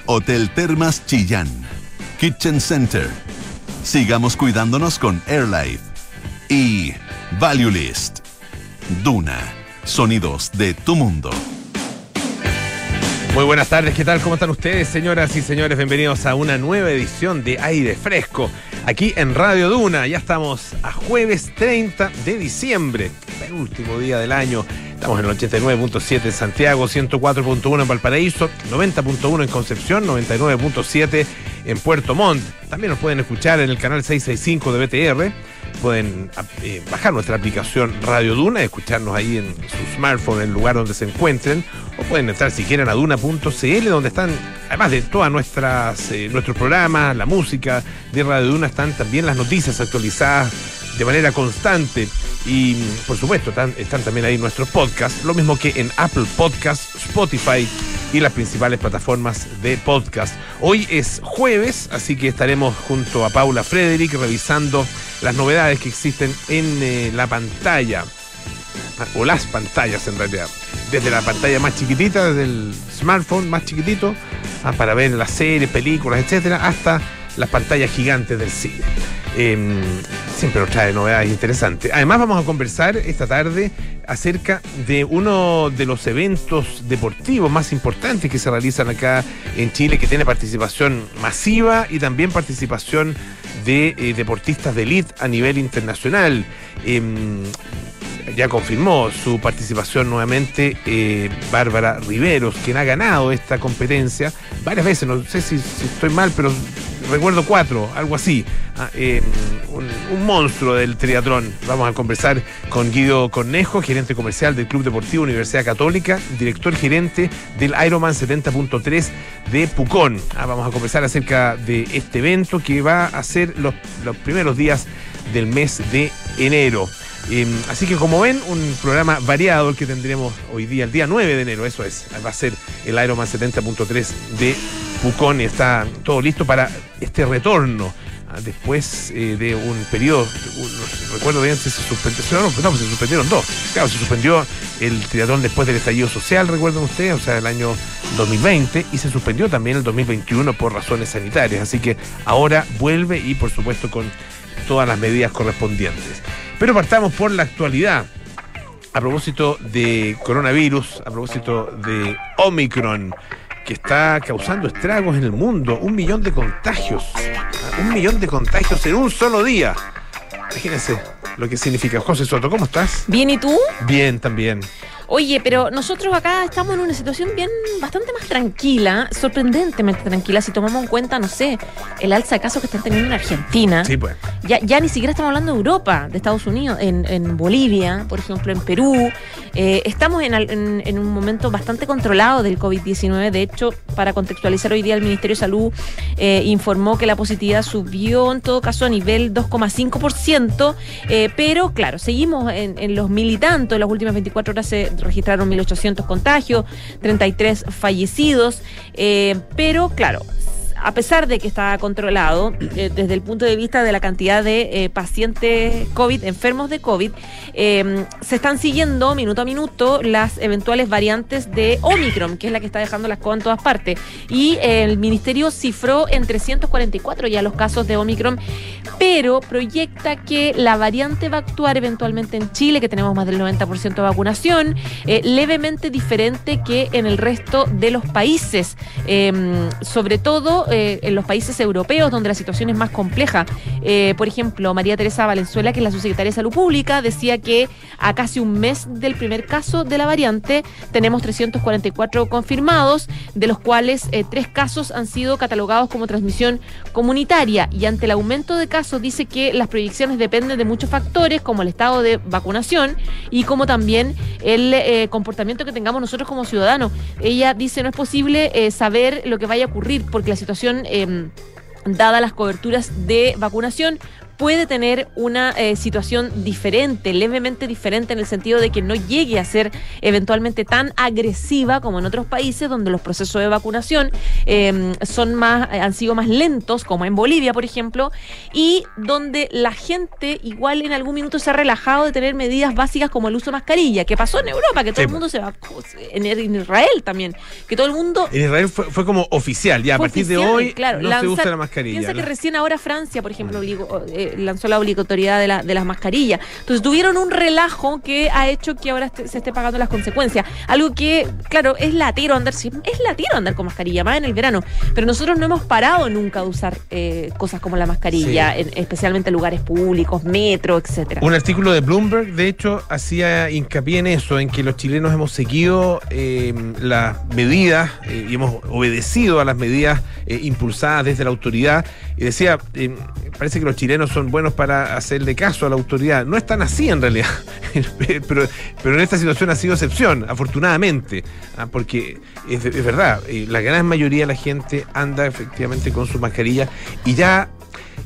el Hotel Termas Chillán, Kitchen Center. Sigamos cuidándonos con AirLife y Value List. Duna, sonidos de tu mundo. Muy buenas tardes, ¿qué tal? ¿Cómo están ustedes, señoras y señores? Bienvenidos a una nueva edición de Aire Fresco, aquí en Radio Duna. Ya estamos a jueves 30 de diciembre, el último día del año. Estamos en el 89.7 en Santiago, 104.1 en Valparaíso, 90.1 en Concepción, 99.7 en Puerto Montt. También nos pueden escuchar en el canal 665 de BTR pueden eh, bajar nuestra aplicación Radio Duna, escucharnos ahí en su smartphone, en el lugar donde se encuentren, o pueden entrar si quieren a duna.cl, donde están, además de todas nuestras eh, nuestros programas, la música de Radio Duna, están también las noticias actualizadas de manera constante. Y por supuesto, están, también ahí nuestros podcasts, lo mismo que en Apple Podcasts, Spotify y las principales plataformas de podcast. Hoy es jueves, así que estaremos junto a Paula Frederick revisando las novedades que existen en eh, la pantalla, o las pantallas en realidad, desde la pantalla más chiquitita, desde el smartphone más chiquitito, ah, para ver las series, películas, etcétera, hasta las pantallas gigantes del cine. Em, siempre nos trae novedades interesantes. Además vamos a conversar esta tarde acerca de uno de los eventos deportivos más importantes que se realizan acá en Chile, que tiene participación masiva y también participación de eh, deportistas de elite a nivel internacional. Em, ya confirmó su participación nuevamente eh, Bárbara Riveros, quien ha ganado esta competencia varias veces, no sé si estoy mal, pero recuerdo cuatro, algo así. Ah, eh, un, monstruo del triatlón. Vamos a conversar con Guido Cornejo, gerente comercial del Club Deportivo Universidad Católica, director gerente del Ironman 70.3 de Pucón. Ah, vamos a conversar acerca de este evento que va a ser los, los primeros días del mes de enero. Eh, así que como ven, un programa variado el que tendremos hoy día, el día 9 de enero, eso es, va a ser el Ironman 70.3 de Pucón está todo listo para este retorno ah, después eh, de un periodo, recuerdo bien si se suspendió, no, no, se suspendieron dos. Claro, se suspendió el triatlón después del estallido social, recuerdan ustedes, o sea, el año 2020, y se suspendió también el 2021 por razones sanitarias. Así que ahora vuelve y por supuesto con todas las medidas correspondientes. Pero partamos por la actualidad. A propósito de coronavirus, a propósito de Omicron que está causando estragos en el mundo. Un millón de contagios. Un millón de contagios en un solo día. Imagínense lo que significa. José Soto, ¿cómo estás? Bien, ¿y tú? Bien, también. Oye, pero nosotros acá estamos en una situación bien bastante más tranquila, sorprendentemente tranquila, si tomamos en cuenta, no sé, el alza de casos que están teniendo en Argentina. Sí, pues. Ya, ya ni siquiera estamos hablando de Europa, de Estados Unidos, en, Bolivia, por ejemplo, en Perú. Eh, estamos en, un momento bastante controlado del COVID-19. De hecho, para contextualizar hoy día, el Ministerio de Salud eh, informó que la positividad subió en todo caso a nivel 2,5%, eh, pero claro, seguimos en, los militantes. En las últimas 24 horas se registraron 1.800 contagios, 33 fallecidos, eh, pero claro, a pesar de que está controlado eh, desde el punto de vista de la cantidad de eh, pacientes COVID, enfermos de COVID, eh, se están siguiendo minuto a minuto las eventuales variantes de Omicron, que es la que está dejando las cosas en todas partes. Y el ministerio cifró en 344 ya los casos de Omicron, pero proyecta que la variante va a actuar eventualmente en Chile, que tenemos más del 90% de vacunación, levemente diferente que en el resto de los países. sobre todo eh, en los países europeos donde la situación es más compleja. Eh, por ejemplo, María Teresa Valenzuela, que es la subsecretaria de Salud Pública, decía que a casi un mes del primer caso de la variante tenemos 344 confirmados, de los cuales eh, tres casos han sido catalogados como transmisión comunitaria. Y ante el aumento de casos dice que las proyecciones dependen de muchos factores, como el estado de vacunación y como también el comportamiento que tengamos nosotros como ciudadanos. Ella dice no es posible saber lo que vaya a ocurrir porque la situación Em, dadas las coberturas de vacunación, puede tener una eh, situación diferente, levemente diferente en el sentido de que no llegue a ser eventualmente tan agresiva como en otros países donde los procesos de vacunación eh, son más, han sido más lentos, como en Bolivia, por ejemplo, y donde la gente igual en algún minuto se ha relajado de tener medidas básicas como el uso de mascarilla, que pasó en Europa, que todo Sí. el mundo se va, en, en Israel también, que todo el mundo En Israel fue, fue como oficial, ya a partir de hoy claro, no se usa la mascarilla. Piensa que recién ahora Francia, por ejemplo, obligo- eh, lanzó la obligatoriedad de, la- de las mascarillas. Entonces tuvieron un relajo que ha hecho que ahora se esté pagando las consecuencias. Algo que, claro, es latero andar, sí, es latero andar con mascarilla, más en el verano. Pero nosotros no hemos parado nunca de usar eh, cosas como la mascarilla, en- especialmente en lugares públicos, metro, etcétera. Un artículo de Bloomberg, de hecho, hacía hincapié en eso, en que los chilenos hemos seguido eh, las medidas eh, y hemos obedecido a las medidas impulsadas desde la autoridad. Y decía, parece que los chilenos son buenos para hacerle caso a la autoridad. No es tan así en realidad, pero, pero en esta situación ha sido excepción, afortunadamente, ah, porque es, es verdad, eh, la gran mayoría de la gente anda efectivamente con su mascarilla y ya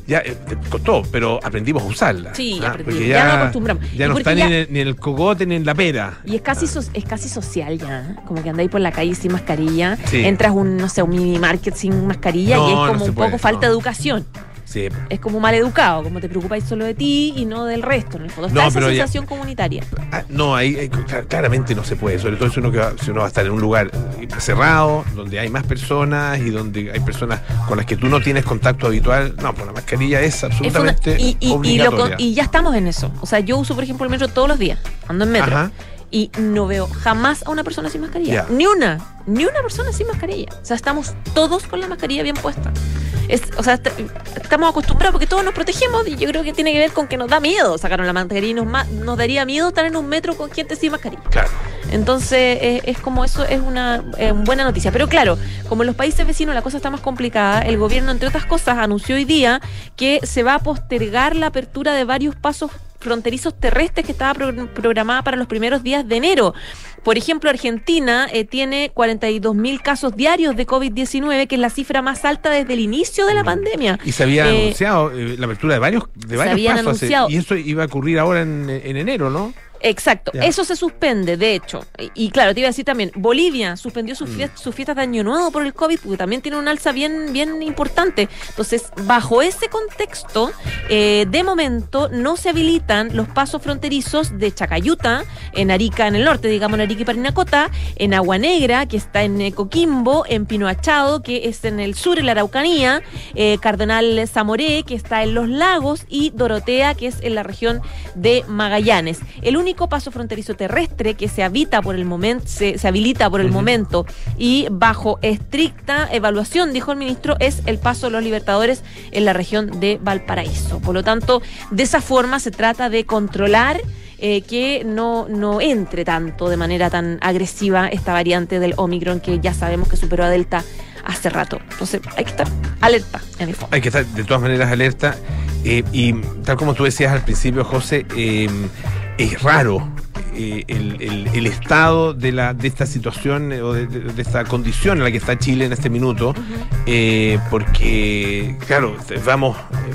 ya eh, costó, pero aprendimos a usarla. Sí, ¿ah? aprendimos. Porque Ya nos acostumbramos. Ya no está ya- Ni, en el, ni en el cogote ni en la pera. Y es casi, so- es casi social ya, como que andáis por la calle sin mascarilla, Sí. entras un, no sé, un mini market sin mascarilla No, y es no como un puede, poco falta no. de educación. Sí. Es como mal educado, como te preocupáis solo de ti y no del resto. En el fondo está No, esa ya- sensación comunitaria. Ah, no, ahí eh, cl- claramente no se puede, sobre todo si uno, que va, si uno va a estar en un lugar eh, cerrado, donde hay más personas y donde hay personas con las que tú no tienes contacto habitual. No, pues la mascarilla es absolutamente y, y- lo y ya estamos en eso. O sea, yo uso, por ejemplo, el metro todos los días. Ando en metro. Ajá. Y no veo jamás a una persona sin mascarilla. Ni una. Ni una persona sin mascarilla. O sea, estamos todos con la mascarilla bien puesta. Es, o sea, est- estamos acostumbrados porque todos nos protegemos y yo creo que tiene que ver con que nos da miedo sacaron la mascarilla y nos, ma- nos daría miedo estar en un metro con gente sin mascarilla. Claro. Entonces, es como eso, es una eh, buena noticia. Pero claro, como en los países vecinos la cosa está más complicada, el gobierno, entre otras cosas, anunció hoy día que se va a postergar la apertura de varios pasos fronterizos terrestres que estaba pro- programada para los primeros días de enero. Por ejemplo, Argentina eh, tiene 42 mil casos diarios de COVID-19, que es la cifra más alta desde el inicio de la pandemia. Y se había Eh, anunciado eh, la apertura de varios, de varios pasos. anunciado. y eso iba a ocurrir ahora en, en enero, ¿no? Exacto, eso se suspende, de hecho. Y, y claro, te iba a decir también, Bolivia suspendió Mm. sus, fies- sus fiestas de Año Nuevo por el COVID, porque también tiene un alza bien, bien importante. Entonces, bajo ese contexto, eh, de momento no se habilitan los pasos fronterizos de Chacayuta, en Arica, en el norte, digamos, en Arica y Parinacota, en Agua Negra, que está en eh, Coquimbo, en Pino Achado, que es en el sur, en la Araucanía, eh, Cardenal Zamoré, que está en Los Lagos, y Dorotea, que es en la región de Magallanes. El único paso fronterizo terrestre que se habita por el momento, se, se habilita por el momento y bajo estricta evaluación, dijo el ministro, es el paso de los libertadores en la región de Valparaíso. Por lo tanto, de esa forma se trata de controlar eh, que no, no entre tanto de manera tan agresiva esta variante del Omicron que ya sabemos que superó a Delta hace rato. Entonces hay que estar alerta en el fondo. Hay que estar de todas maneras alerta. eh, y tal como tú decías al principio, José, eh, es raro eh, el, el- el estado de, la, de esta situación eh, o de, de- de esta condición en la que está Chile en este minuto, eh, porque, claro, vamos, eh,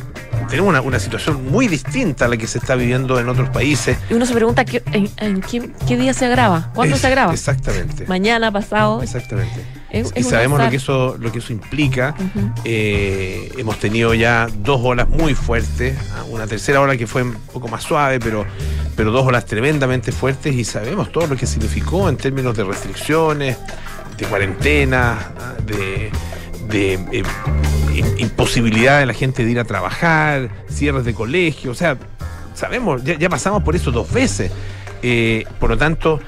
tenemos una, una situación muy distinta a la que se está viviendo en otros países. Y uno se pregunta ¿qué- en, en qué, qué día se graba, cuándo Es- se graba. Exactamente. Mañana, pasado. Exactamente. Es- y es sabemos lo que eso, lo que eso implica. Eh, hemos tenido ya dos olas muy fuertes, una tercera ola que fue un poco más suave, pero, pero dos olas tremendamente fuertes y sabemos todo lo que significó en términos de restricciones, de cuarentena, de, eh, im- imposibilidad de la gente de ir a trabajar, cierres de colegio, o sea, sabemos, ya, ya pasamos por eso dos veces. Eh, por lo tanto,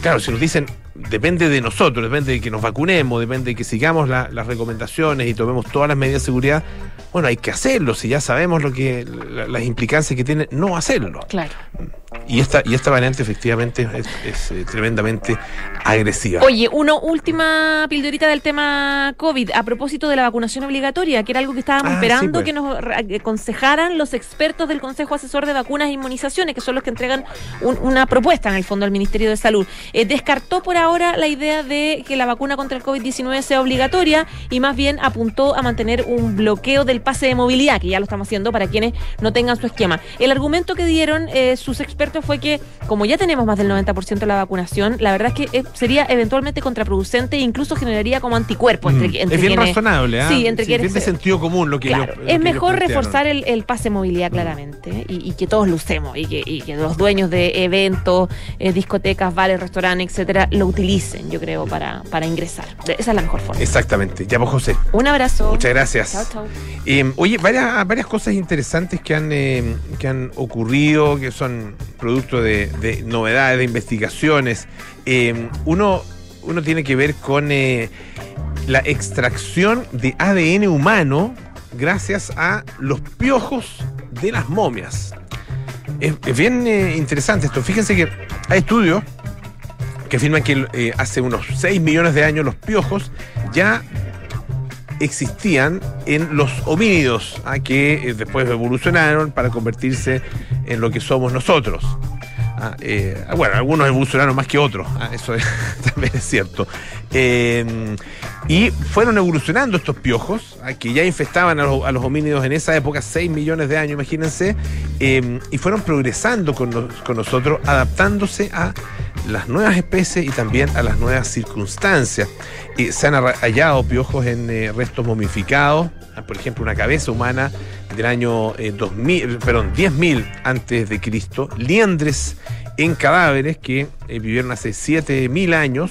claro, si nos dicen, depende de nosotros, depende de que nos vacunemos, depende de que sigamos la- las recomendaciones y tomemos todas las medidas de seguridad, bueno, hay que hacerlo, si ya sabemos lo que la- las implicancias que tiene no hacerlo. Claro. Y esta, y esta variante efectivamente es, es, eh, tremendamente agresiva. Oye, una última pildorita del tema COVID, a propósito de la vacunación obligatoria, que era algo que estábamos Ah, esperando sí, pues. que nos re- aconsejaran los expertos del Consejo Asesor de Vacunas e Inmunizaciones, que son los que entregan un- una propuesta en el fondo al Ministerio de Salud. Eh, descartó por ahora la idea de que la vacuna contra el COVID-19 sea obligatoria y más bien apuntó a mantener un bloqueo del pase de movilidad, que ya lo estamos haciendo para quienes no tengan su esquema. El argumento que dieron eh, sus expertos fue que, como ya tenemos más del 90% de la vacunación, la verdad es que eh, sería eventualmente contraproducente e incluso generaría como anticuerpos entre, Mm. entre es bien quienes- razonable, ¿ah? Sí, entre bien quienes de se- sentido común lo que Claro, ellos- lo es que mejor reforzar el, el pase movilidad claramente y, y que todos lo usemos y que, y que los dueños de eventos, eh, discotecas, bares, restaurantes, etcétera, lo utilicen, yo creo, para, para ingresar. De- Esa es la mejor forma. Exactamente. Ya, pues José. Un abrazo. Muchas gracias. Chao, chao. Eh, oye, varias, varias cosas interesantes que han, eh, que han ocurrido, que son producto de, de novedades, de investigaciones. Eh, uno, uno tiene que ver con eh, la extracción de ADN humano gracias a los piojos de las momias. Es, es bien eh, interesante esto. Fíjense que hay estudios que afirman que eh, hace unos 6 millones de años los piojos ya existían en los homínidos, ah, que eh, después evolucionaron para convertirse en lo que somos nosotros. Ah, eh, bueno, algunos evolucionaron más que otros, ah, eso es- también es cierto. Eh, y fueron evolucionando estos piojos, ah, que ya infestaban a los, a los homínidos en esa época, 6 millones de años, imagínense, y fueron progresando con, con nosotros, adaptándose a las nuevas especies y también a las nuevas circunstancias. Eh, se han hallado piojos en eh, restos momificados, ah, por ejemplo, una cabeza humana del año eh, 2000, perdón, 10.000 antes de Cristo, liendres en cadáveres que eh, vivieron hace 7.000 años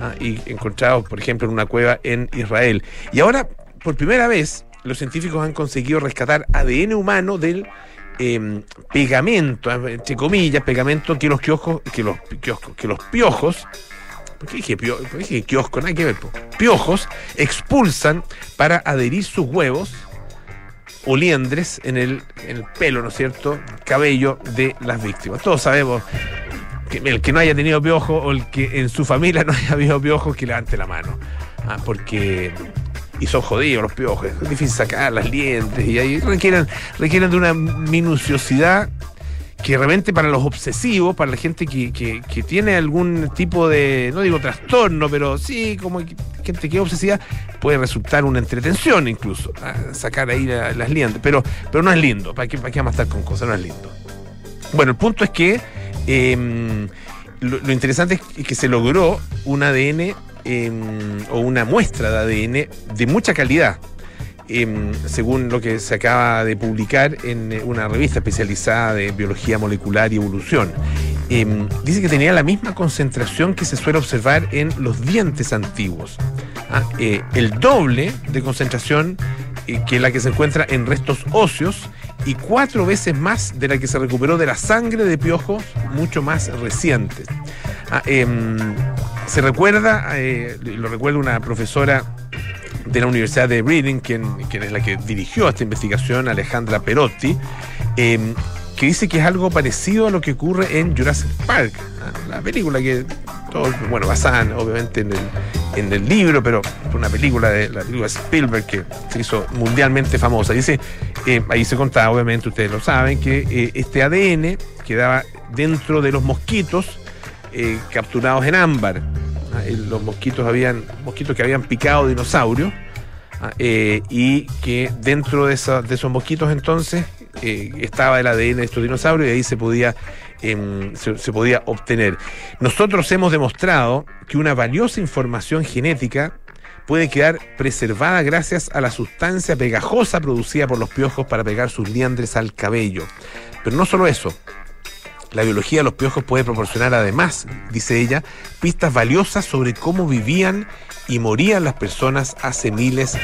ah, y encontrados, por ejemplo, en una cueva en Israel. Y ahora, por primera vez, los científicos han conseguido rescatar ADN humano del eh, pegamento, eh, entre comillas, pegamento que los kioscos, que los kioscos, que los piojos, ¿por qué dije, pio- por qué dije? Nada que ver, piojos expulsan para adherir sus huevos o liendres en el, en el pelo, ¿no es cierto? Cabello de las víctimas. Todos sabemos que el que no haya tenido piojo o el que en su familia no haya habido piojos, que levante la mano. Ah, porque. Y son jodidos los piojos, es difícil sacar las lientes y requieren, requieren de una minuciosidad que de repente para los obsesivos, para la gente que, que- tiene algún tipo de, no digo trastorno, pero sí, como gente que es obsesiva, puede resultar una entretención incluso, sacar ahí la- las lientes, pero, pero no es lindo, ¿para qué, para qué vamos a estar con cosas? No es lindo. Bueno, el punto es que lo, lo interesante es que se logró un ADN eh, o una muestra de ADN de mucha calidad. eh, según lo que se acaba de publicar en eh, una revista especializada de biología molecular y evolución. Eh, dice que tenía la misma concentración que se suele observar en los dientes antiguos. Ah, eh, el doble de concentración eh, que la que se encuentra en restos óseos y cuatro veces más de la que se recuperó de la sangre de piojos mucho más recientes. Ah, em, se recuerda, eh, lo recuerda una profesora de la Universidad de Reading, quien, es la que dirigió esta investigación, Alejandra Perotti, em, que dice que es algo parecido a lo que ocurre en Jurassic Park, ah, la película que, todo, bueno, basada en- obviamente en el, en el libro, pero una película de la película Spielberg que se hizo mundialmente famosa. Dice, eh, ahí se contaba, obviamente, ustedes lo saben, que eh, este ADN quedaba dentro de los mosquitos eh, capturados en ámbar. Ah, eh, Los mosquitos habían mosquitos que habían picado dinosaurios ah, eh, y que dentro de, esa- de esos mosquitos entonces estaba el ADN de estos dinosaurios y ahí se podía em, se, se podía obtener. Nosotros hemos demostrado que una valiosa información genética puede quedar preservada gracias a la sustancia pegajosa producida por los piojos para pegar sus liandres al cabello. Pero no solo eso, la biología de los piojos puede proporcionar además, dice ella, pistas valiosas sobre cómo vivían y morían las personas hace miles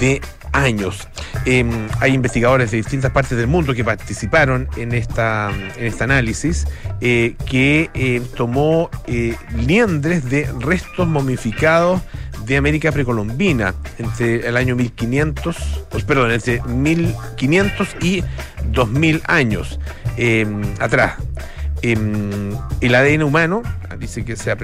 de años. Eh, hay investigadores de distintas partes del mundo que participaron en, esta, en este análisis eh, que eh, tomó eh, liendres de restos momificados de América precolombina entre el año 1500, pues, perdón, entre 1500 y 2000 años eh, atrás. Em, el ADN humano ah, dice que se,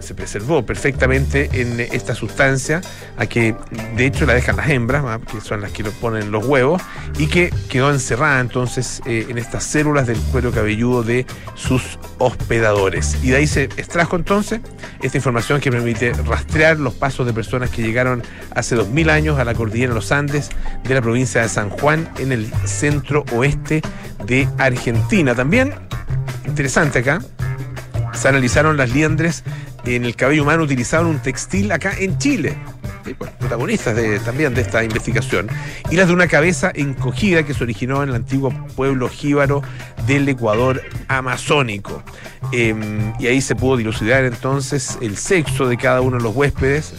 se, preservó perfectamente en esta sustancia, a que de hecho la dejan las hembras, ah, que son las que lo ponen los huevos, y que quedó encerrada entonces eh, en estas células del cuero cabelludo de sus hospedadores. Y de ahí se extrajo entonces esta información que permite rastrear los pasos de personas que llegaron hace 2000 años a la cordillera de los Andes de la provincia de San Juan en el centro oeste de Argentina. También interesante acá, se analizaron las liendres en el cabello humano utilizado en un textil acá en Chile. Pues, protagonistas de, también de esta investigación, y las de una cabeza encogida que se originó en el antiguo pueblo jíbaro del Ecuador amazónico. Em, y ahí se pudo dilucidar entonces el sexo de cada uno de los huéspedes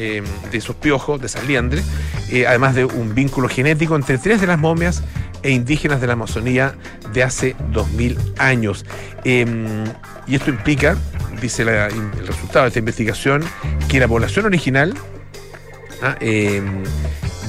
em, de esos piojos, de esas liendres, eh, además de un vínculo genético entre tres de las momias e indígenas de la Amazonía de hace 2000 años. Em, y esto implica, dice el resultado de esta investigación, que la población original ah, em,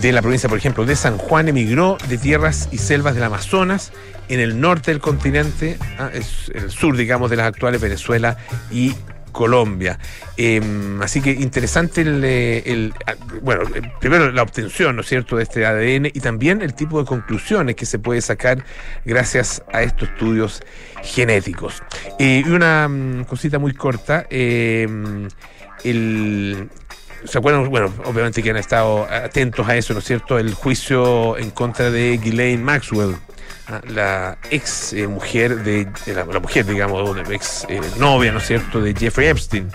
de la provincia, por ejemplo, de San Juan emigró de tierras y selvas del Amazonas en el norte del continente, ah, el sur, digamos, de las actuales Venezuela y Colombia. Em, así que interesante el, eh, ah, bueno, eh, primero la obtención, ¿no es cierto?, de este ADN y también el tipo de conclusiones que se puede sacar gracias a estos estudios genéticos. Eh, y una mm, cosita muy corta, em, el, ¿Se acuerdan? Bueno, obviamente que han estado atentos a eso, ¿no es cierto? El juicio en contra de Ghislaine Maxwell, la ex eh, mujer de, la, mujer, digamos, ex eh, novia, ¿no es cierto?, de Jeffrey Epstein,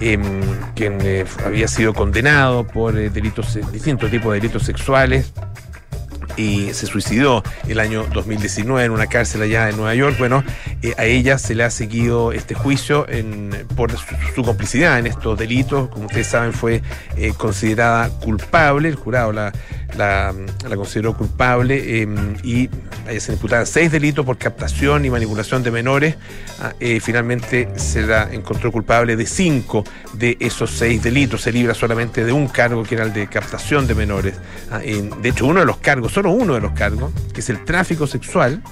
em, quien eh, había sido condenado por delitos, distintos tipos de delitos sexuales y se suicidó el año 2019 en una cárcel allá en Nueva York. Bueno, a ella se le ha seguido este juicio por su, complicidad en estos delitos. Como ustedes saben, fue considerada culpable. El jurado la, la, consideró culpable em, y se imputaban seis delitos por captación y manipulación de menores. Ah, eh, finalmente se la encontró culpable de cinco de esos seis delitos. Se libra solamente de un cargo que era el de captación de menores. Ah, de hecho, uno de los cargos, solo uno de los cargos, que es el tráfico sexual,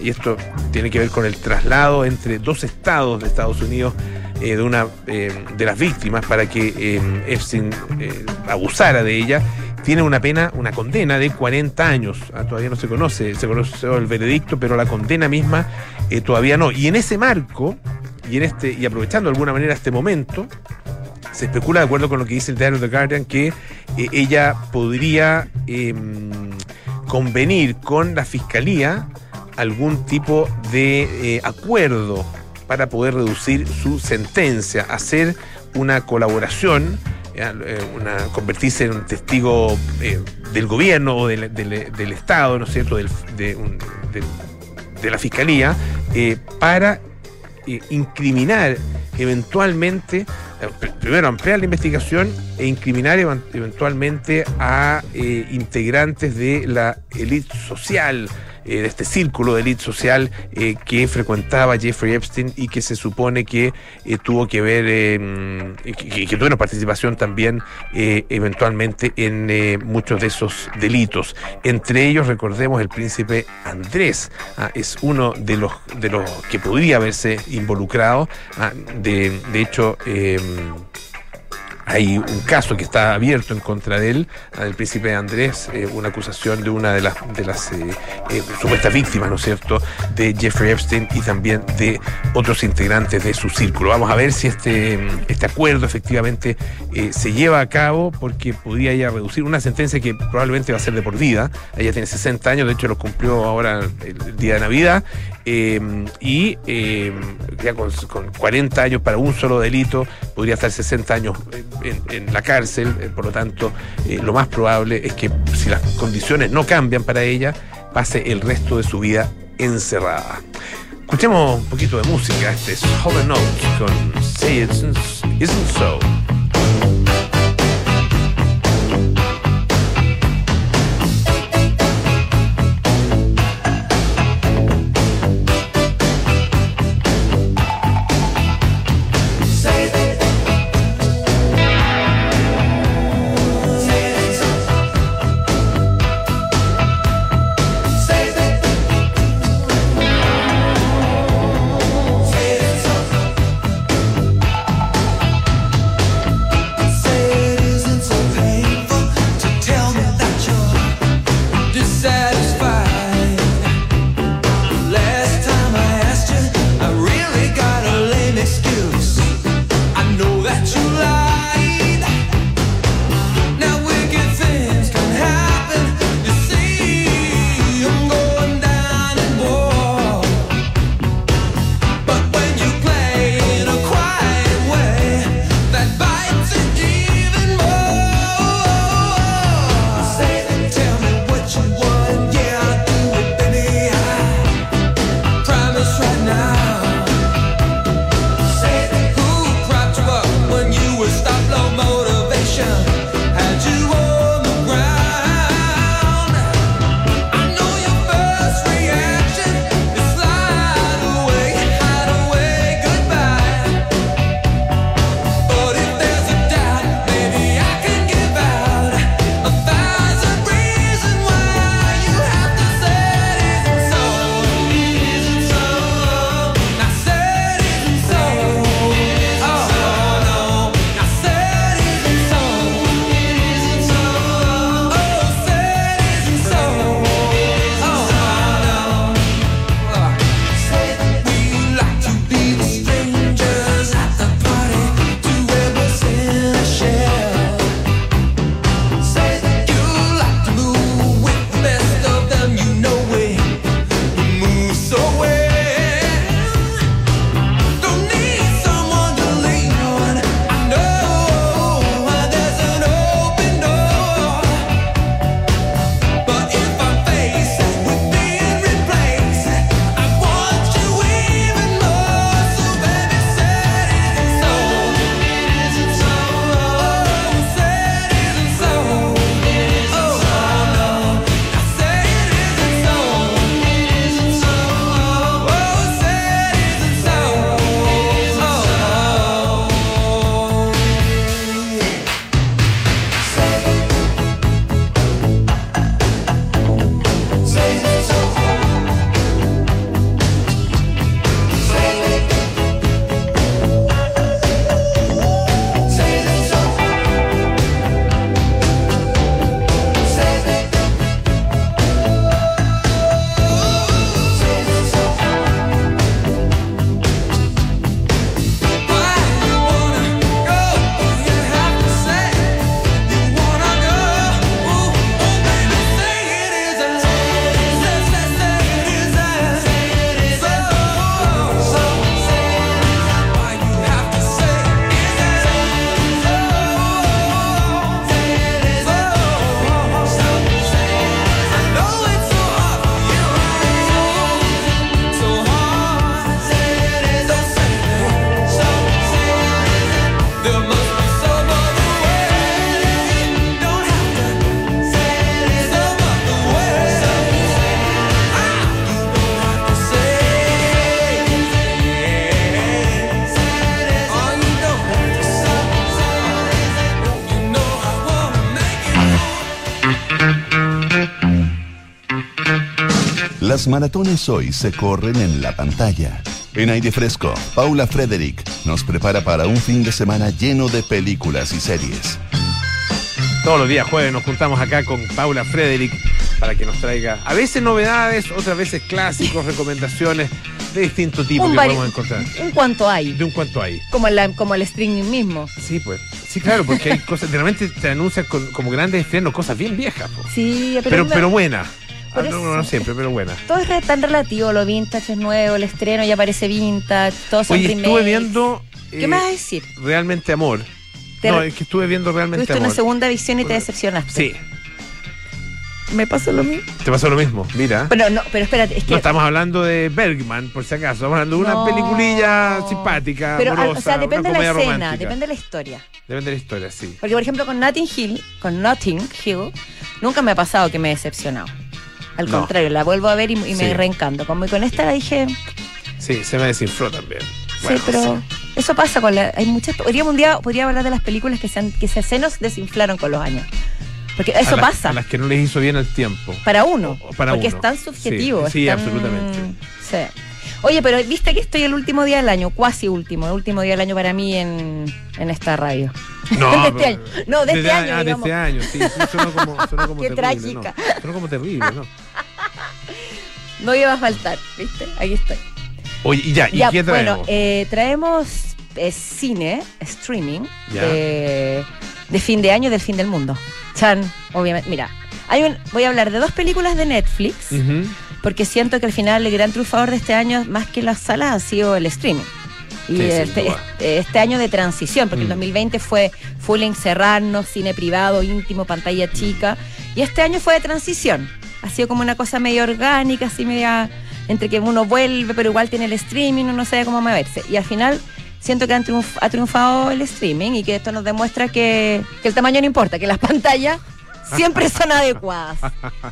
y esto tiene que ver con el traslado entre dos estados de Estados Unidos eh, de una eh, de las víctimas para que em, Epstein abusara de ella tiene una pena, una condena de 40 años. Ah, todavía no se conoce, se conoce el veredicto, pero la condena misma eh, todavía no. Y en ese marco, y, en este, y aprovechando de alguna manera este momento, se especula, de acuerdo con lo que dice el diario The Guardian, que eh, ella podría em, convenir con la fiscalía algún tipo de eh, acuerdo para poder reducir su sentencia, hacer una colaboración eh, convertirse en un testigo eh, del gobierno o del, Estado, ¿no es cierto?, de, la Fiscalía, para incriminar eventualmente, primero ampliar la investigación e incriminar eventualmente a integrantes de la élite social eh, de este círculo de élite social eh, que frecuentaba Jeffrey Epstein y que se supone que eh, tuvo que ver, que, que, tuvo una participación también eventualmente en muchos de esos delitos. Entre ellos, recordemos, el príncipe Andrés ah, es uno de los, de los que podría haberse involucrado. Ah, de, de hecho, hay un caso que está abierto en contra de él, del príncipe Andrés, eh, una acusación de una de las, de las eh, eh, supuestas víctimas, ¿no es cierto?, de Jeffrey Epstein y también de otros integrantes de su círculo. Vamos a ver si este, este acuerdo efectivamente se lleva a cabo, porque podría ya reducir una sentencia que probablemente va a ser de por vida. Ella tiene 60 años, de hecho lo cumplió ahora el día de Navidad, y ya con, 40 años para un solo delito, podría estar 60 años en, la cárcel, eh, por lo tanto, eh, lo más probable es que si las condiciones no cambian para ella, pase el resto de su vida encerrada. Escuchemos un poquito de música, este es Hover Notes con Say It Isn't So. Las maratones hoy se corren en la pantalla. En aire fresco, Paula Frederick nos prepara para un fin de semana lleno de películas y series. Todos los días jueves nos juntamos acá con Paula Frederick para que nos traiga a veces novedades, otras veces clásicos, recomendaciones de distinto tipo Un que podemos encontrar. En cuanto hay. De un cuanto hay. Como, la, como el streaming mismo. Sí, pues. Sí, claro, porque hay cosas, realmente te anuncian con- como grandes estrenos, cosas bien viejas, po. Sí, pero, pero, pero buenas. Por no, eso. no, no siempre, pero buenas. todo es re- tan relativo. Lo vintage es nuevo, el estreno ya parece vintage, todos son Oye, remakes. estuve viendo ¿Qué eh, me vas a decir? Realmente Amor. Te no, es que estuve viendo Realmente Tuviste una Amor. segunda visión y te decepcionaste. Sí, Me pasó lo mismo. te pasó lo mismo, mira. Pero no, pero espérate, es que. No estamos hablando de Bergman, por si acaso. Estamos hablando de una No. peliculilla simpática, pero, amorosa, o sea, depende de la escena, romántica. depende de la historia. Depende de la historia, sí. Porque, por ejemplo, con Notting Hill, con Notting Hill, nunca me ha pasado que me he decepcionado. Al No. contrario, la vuelvo a ver y, y me Sí. reencanto. Como con esta la dije, Sí, se me desinfló también. sí, Bueno, pero eso pasa con la. Hay muchas. Podríamos un día podría hablar de las películas que se, han- que se, nos desinflaron con los años. Porque a eso las- pasa. A las que no les hizo bien el tiempo. Para uno. O- para porque uno. es tan subjetivo. Sí, sí, tan- absolutamente. Sí. Oye, pero viste que estoy el último día del año, cuasi último, el último día del año para mí en, en esta radio. No, de este año. No, de este año. Ah, de este año, sí. sí, sonó como, sonó como Qué terrible. trágica. No, sonó como terrible, ¿no? No iba a faltar, ¿viste? Aquí estoy. Oye, y ya, ¿y Ya, qué traemos? bueno, eh, traemos eh, cine, streaming, de, de fin de año, del fin del mundo. Chan, obviamente. Mira, hay un, voy a hablar de dos películas de Netflix, Ujú. porque siento que al final el gran triunfador de este año, más que las salas, ha sido el streaming. Y Sí, este, este- año de transición, porque el Mm. 2020 fue full encerrarnos, cine privado, íntimo, pantalla chica. Y este año fue de transición. Ha sido como una cosa medio orgánica, así media entre que uno vuelve, pero igual tiene el streaming, uno no sabe cómo moverse. Y al final siento que han triunf- ha triunfado el streaming y que esto nos demuestra que, que el tamaño no importa, que las pantallas siempre son adecuadas.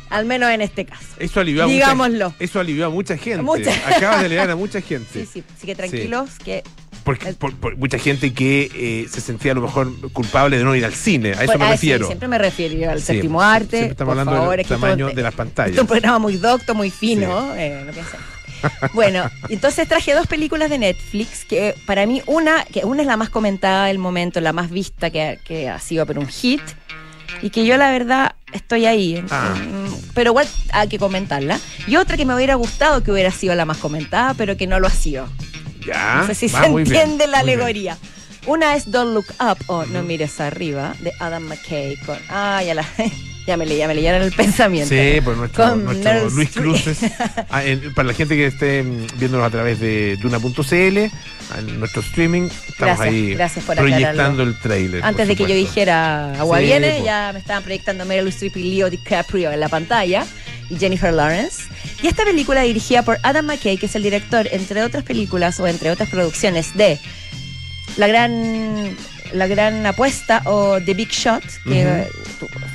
Al menos en este caso. Eso alivió a Digámoslo. mucha, eso alivió a mucha gente. Mucha. Acabas de aliviar a mucha gente. Sí, sí. Así que tranquilos, que Porque por, por mucha gente que eh, se sentía a lo mejor culpable de no ir al cine. A eso Pues, me ah, sí, refiero. siempre me refiero al Sí, séptimo siempre arte. estamos por hablando favor, del que tamaño de las pantallas. Es un programa muy docto, muy fino. eh, no piensen. bueno, entonces traje dos películas de Netflix que para mí una, que una es la más comentada del momento, la más vista que, que ha sido pero un hit y que yo la verdad estoy ahí. Ah. Mm, Pero igual hay que comentarla. Y otra que me hubiera gustado que hubiera sido la más comentada, pero que no lo ha sido. Ya. No sé si va se bien, entiende la bien. alegoría. Una es Don't Look Up o No Mires Arriba de Adam McKay con. Ah, ya la. Ya me, le, ya me leyeron el pensamiento. Sí, por nuestro, Con nuestro Meryl Luis. Cruces. Ah, para la gente que esté viéndonos a través de Duna.cl, en nuestro streaming, estamos Gracias, ahí gracias por proyectando aclararlo. el trailer. Antes de que yo dijera agua Sí, viene, po. ya me estaban proyectando Meryl Streep y Leo DiCaprio en la pantalla y Jennifer Lawrence. Y esta película dirigida por Adam McKay, que es el director, entre otras películas o entre otras producciones de La Gran, la gran Apuesta o The Big Shot, que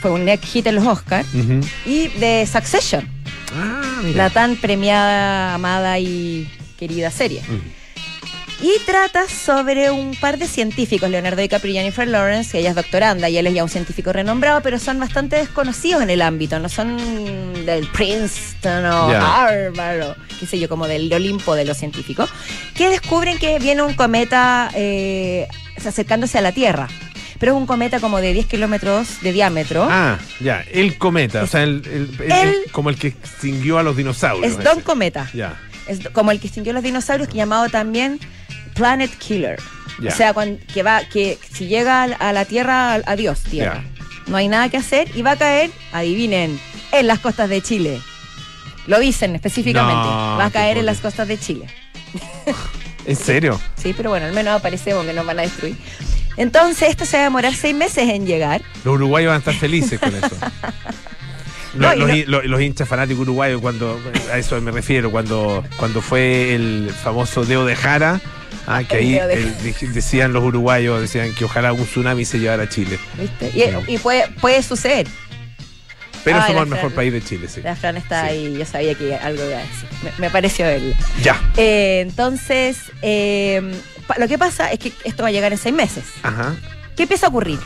fue un net hit en los Oscars, y de Succession, Ah, la tan premiada, amada y querida serie. Y trata sobre un par de científicos, Leonardo DiCaprio y Jennifer Lawrence, que ella es doctoranda y él es ya un científico renombrado, pero son bastante desconocidos en el ámbito, no son del Princeton o Ya. Harvard o qué sé yo, como del Olimpo de los científicos, que descubren que viene un cometa eh, acercándose a la Tierra. Pero es un cometa como de 10 kilómetros de diámetro. Ah, ya, el cometa, o sea, el, el- el- El- el- como el que extinguió a los dinosaurios. es Don. Cometa. Ya, Es como el que extinguió los dinosaurios, que llamado también Planet Killer. O sea, cuan- que va, que si llega a la Tierra, adiós, Tierra. No hay nada que hacer y va a caer, adivinen, en las costas de Chile. Lo dicen específicamente. No, va a caer en las costas de Chile. ¿en serio? Sí, pero bueno, al menos aparecemos que nos van a destruir. Entonces, esto se va a demorar seis meses en llegar. Los uruguayos van a estar felices con eso. No- los- los hinchas fanáticos uruguayos, cuando a eso me refiero, cuando, cuando fue el famoso Deo de Jara, ah, que ahí el- decían los uruguayos, decían que ojalá un tsunami se llevara a Chile. ¿viste? Y, y puede, puede suceder. Pero Ah, somos el mejor Fran- país de Chile, sí. La Fran está Sí. ahí, yo sabía que algo iba a decir. Me, me pareció él. Ya. Eh, entonces, eh, lo que pasa es que esto va a llegar en seis meses. Ajá. ¿Qué empieza a ocurrir?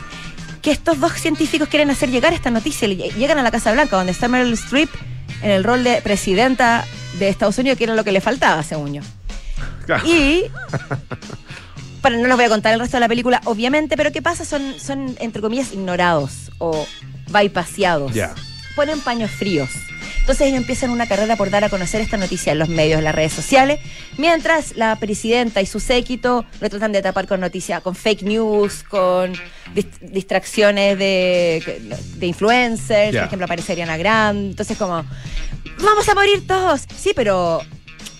Que estos dos científicos quieren hacer llegar esta noticia. le- Llegan a la Casa Blanca, donde está Meryl Streep en el rol de presidenta de Estados Unidos, que era lo que le faltaba, según yo. Y. Bueno, no les voy a contar el resto de la película, obviamente, pero ¿qué pasa? Son, son entre comillas, ignorados o bypaseados. Ya. Ponen paños fríos. Entonces ellos empiezan una carrera por dar a conocer esta noticia en los medios, en las redes sociales, mientras la presidenta y su séquito lo tratan de tapar con noticias, con fake news, con dis- distracciones de, de influencers, por ejemplo, aparece Ariana Grande, entonces como, vamos a morir todos. Sí, pero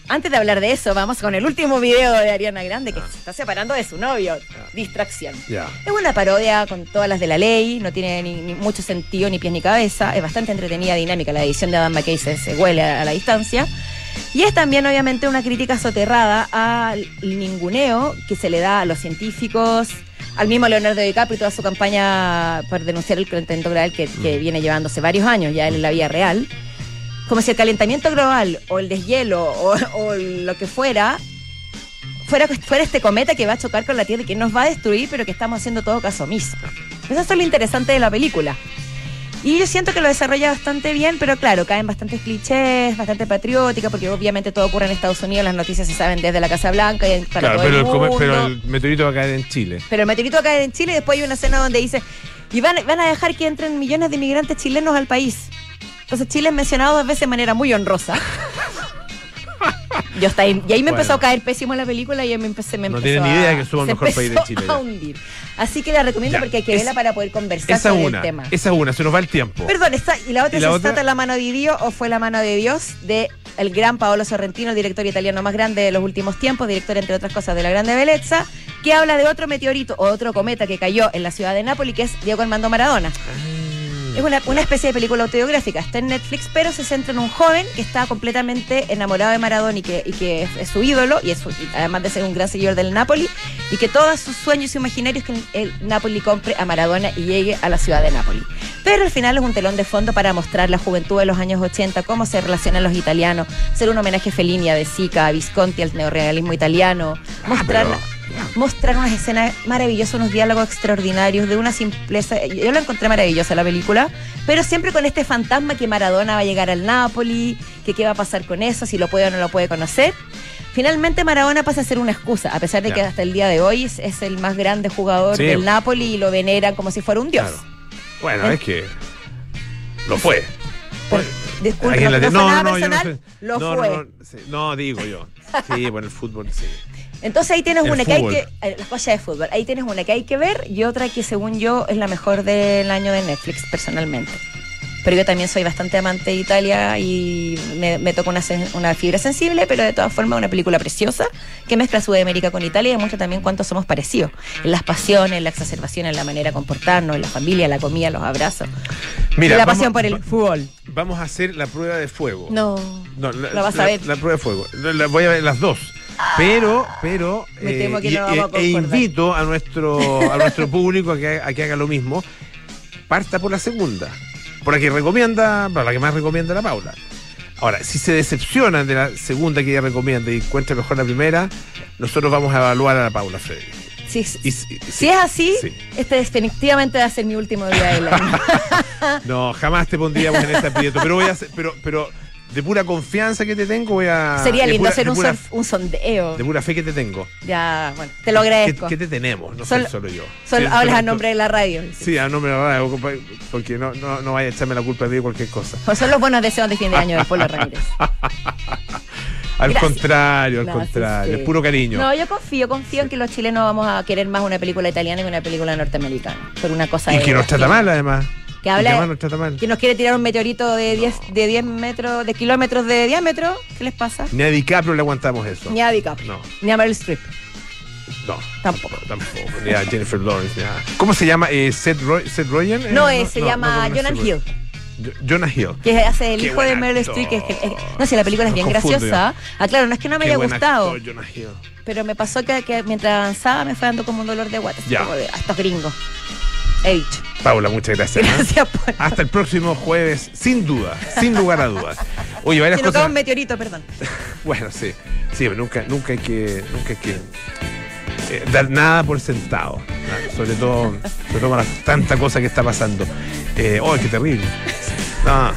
antes de hablar de eso, vamos con el último video de Ariana Grande que se está separando de su novio. Distracción. Ya. Es una parodia con todas las de la ley, no tiene ni, ni mucho sentido, ni pies ni cabeza. Es bastante entretenida, dinámica. La edición de Adam McKay se, se huele a, a la distancia. Y es también, obviamente, una crítica soterrada al ninguneo que se le da a los científicos, al mismo Leonardo DiCaprio y toda su campaña por denunciar el global que, que viene llevándose varios años ya en la vida real. Como si el calentamiento global o el deshielo o, o lo que fuera fuera, fuera este cometa que va a chocar con la Tierra y que nos va a destruir, pero que estamos haciendo todo caso omiso. Eso es lo interesante de la película. Y yo siento que lo desarrolla bastante bien, pero claro, caen bastantes clichés, bastante patriótica, porque obviamente todo ocurre en Estados Unidos, las noticias se saben desde la Casa Blanca y para Claro, todo pero el mundo. pero el meteorito va a caer en Chile. Pero el meteorito va a caer en Chile y después hay una escena donde dice, y van, van a dejar que entren millones de inmigrantes chilenos al país. Entonces Chile es mencionado dos veces de manera muy honrosa. Yo está ahí, y ahí me Bueno. empezó a caer pésimo la película y me empecé me No empezó tiene ni a- idea que somos el mejor país de Chile, a hundir. Así que la recomiendo Ya, porque hay que es- verla para poder conversar Esa sobre una, el tema. esa una, se nos va el tiempo. Perdón, y la otra ¿Y es la ¿Está otra? la mano de Dios o fue la mano de Dios de el gran Paolo Sorrentino, el director italiano más grande de los últimos tiempos, director entre otras cosas de La Grande Bellezza, que habla de otro meteorito o otro cometa que cayó en la ciudad de Nápoles, que es Diego Armando Maradona. Es una, una especie de película autobiográfica, está en Netflix, pero se centra en un joven que está completamente enamorado de Maradona y que, y que es, es su ídolo, y, es su- y además de ser un gran seguidor del Napoli, y que todos sus sueños imaginarios que el, el Napoli compre a Maradona y llegue a la ciudad de Napoli. Pero al final es un telón de fondo para mostrar la juventud de los años 80, cómo se relacionan los italianos, ser un homenaje a Fellini, a De Sica, a Visconti, al neorrealismo italiano, mostrar, pero- mostrar unas escenas maravillosas, unos diálogos extraordinarios, de una simpleza. Yo la encontré maravillosa la película, pero siempre con este fantasma que Maradona va a llegar al Napoli, que qué va a pasar con eso, si lo puede o no lo puede conocer. Finalmente Maradona pasa a ser una excusa, a pesar de que hasta el día de hoy es, es el más grande jugador Sí. del Napoli y lo veneran como si fuera un dios. Claro. Bueno, es que lo fue. Por- la- no, no, no, no personal, sé. lo no, fue. No, no, sí, no, digo yo. Sí, bueno, el fútbol, sí. Entonces ahí tienes El una que hay que. eh, La joya de fútbol. Ahí tienes una que hay que ver y otra que, según yo, es la mejor del año de Netflix, personalmente. Pero yo también soy bastante amante de Italia y me, me toca una, fibra sensible, pero de todas formas una película preciosa que mezcla Sudamérica con Italia y demuestra también cuánto somos parecidos. En las pasiones, en la exacerbación, en la manera de comportarnos, en la familia, la comida, los abrazos. Mira, y la vamos- pasión por el fútbol. Vamos a hacer la prueba de fuego. No. No, la, La vas a la- ver. La prueba de fuego. La- voy a ver las dos. Pero, pero. Me temo que y- no vamos a e- e invito a nuestro, a nuestro público a que, a que haga lo mismo. Parta por la segunda. Por la que recomienda, por la que más recomienda la Paula. Ahora, si se decepcionan de la segunda que ella recomienda y encuentra mejor la primera, nosotros vamos a evaluar a la Paula Frederick. Si, Y si es así, sí. este definitivamente va a ser mi último día del año. No, jamás te pondríamos en este aprieto. Pero voy a hacer, pero, pero de pura confianza que te tengo, voy a. Sería lindo pura- hacer un, pura- son- un sondeo. De pura fe que te tengo. Ya, bueno, te lo ¿Qué, agradezco. qué te tenemos? No soy solo yo. Solo Sí, hablas a nombre de la radio. Sí, a nombre de la radio, porque no, no, no vaya a echarme la culpa de cualquier cosa. Pues son los buenos deseos de fin de año de Polo Ramírez. Al Gracias. contrario, al contrario, sí. es puro cariño. No, yo confío, confío en que los chilenos vamos a querer más una película italiana que una película norteamericana. Por una cosa y de que nos trata mal, además. Que habla- mal. Que nos quiere tirar un meteorito de 10, de 10 metros, de kilómetros de diámetro. ¿Qué les pasa? Ni a DiCaprio le aguantamos eso. Ni a DiCaprio. No. Ni a Meryl Streep. No. Tampoco. Tampoco. Ni a Jennifer Lawrence. ni a- ¿Cómo se llama? Eh, Seth, Roy- Seth Rogen? Eh, No, eh, se llama Jonah Hill. Jonah Hill. Que hace el Qué hijo de Meryl. Streep. Que, que- no sé, la película es bien confundo graciosa. Ah, claro, no es que no me Qué haya gustado. actor, Jonah Hill. Pero me pasó que, que mientras avanzaba me fue dando como un dolor de guata. Ya. Como de, a estos gringos. He dicho. Paula, muchas gracias. ¿eh? Gracias por. Hasta el próximo jueves, sin duda, sin lugar a dudas. Oye, varias Si no cae cosas. un meteorito, perdón. Bueno, sí. Sí, pero nunca, nunca hay que, nunca hay que eh, dar nada por sentado. ¿no? Sobre todo, sobre todo con la- tanta cosa que está pasando. Eh, oh, qué terrible. No.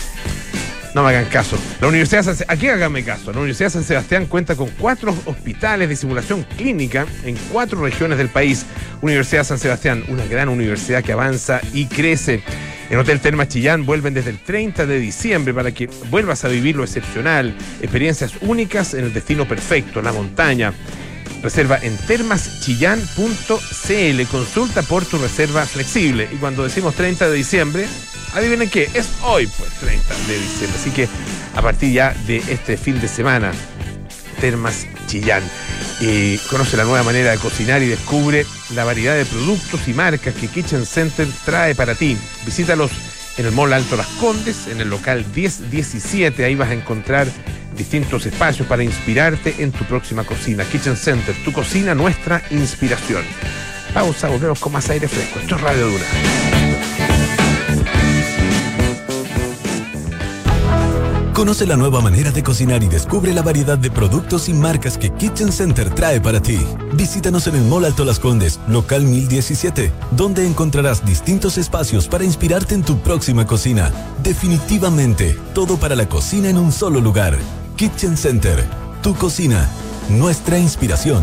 No me hagan caso. La Universidad San aquí háganme caso. La Universidad San Sebastián cuenta con cuatro hospitales de simulación clínica en cuatro regiones del país. Universidad San Sebastián, una gran universidad que avanza y crece. En Hotel Termas Chillán vuelven desde el 30 de diciembre para que vuelvas a vivir lo excepcional, experiencias únicas en el destino perfecto, la montaña. Reserva en termaschillán.cl. Consulta por tu reserva flexible. Y cuando decimos 30 de diciembre, adivinen qué, es hoy, pues 30 de diciembre. Así que a partir ya de este fin de semana, Termas Chillán. Y conoce la nueva manera de cocinar y descubre la variedad de productos y marcas que Kitchen Center trae para ti. Visítalos en el Mall Alto Las Condes, en el local 1017. Ahí vas a encontrar distintos espacios para inspirarte en tu próxima cocina. Kitchen Center, tu cocina, nuestra inspiración. Pausa, volvemos con más aire fresco. Esto es Radio Dura. Conoce la nueva manera de cocinar y descubre la variedad de productos y marcas que Kitchen Center trae para ti. Visítanos en el Mall Alto Las Condes, local 1017, donde encontrarás distintos espacios para inspirarte en tu próxima cocina. Definitivamente, todo para la cocina en un solo lugar. Kitchen Center, tu cocina, nuestra inspiración.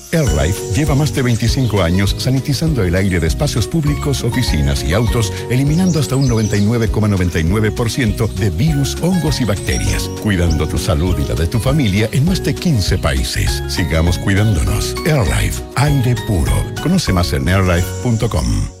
AirLife lleva más de 25 años sanitizando el aire de espacios públicos, oficinas y autos, eliminando hasta un 99,99% de virus, hongos y bacterias, cuidando tu salud y la de tu familia en más de 15 países. Sigamos cuidándonos. AirLife, aire puro. Conoce más en airlife.com.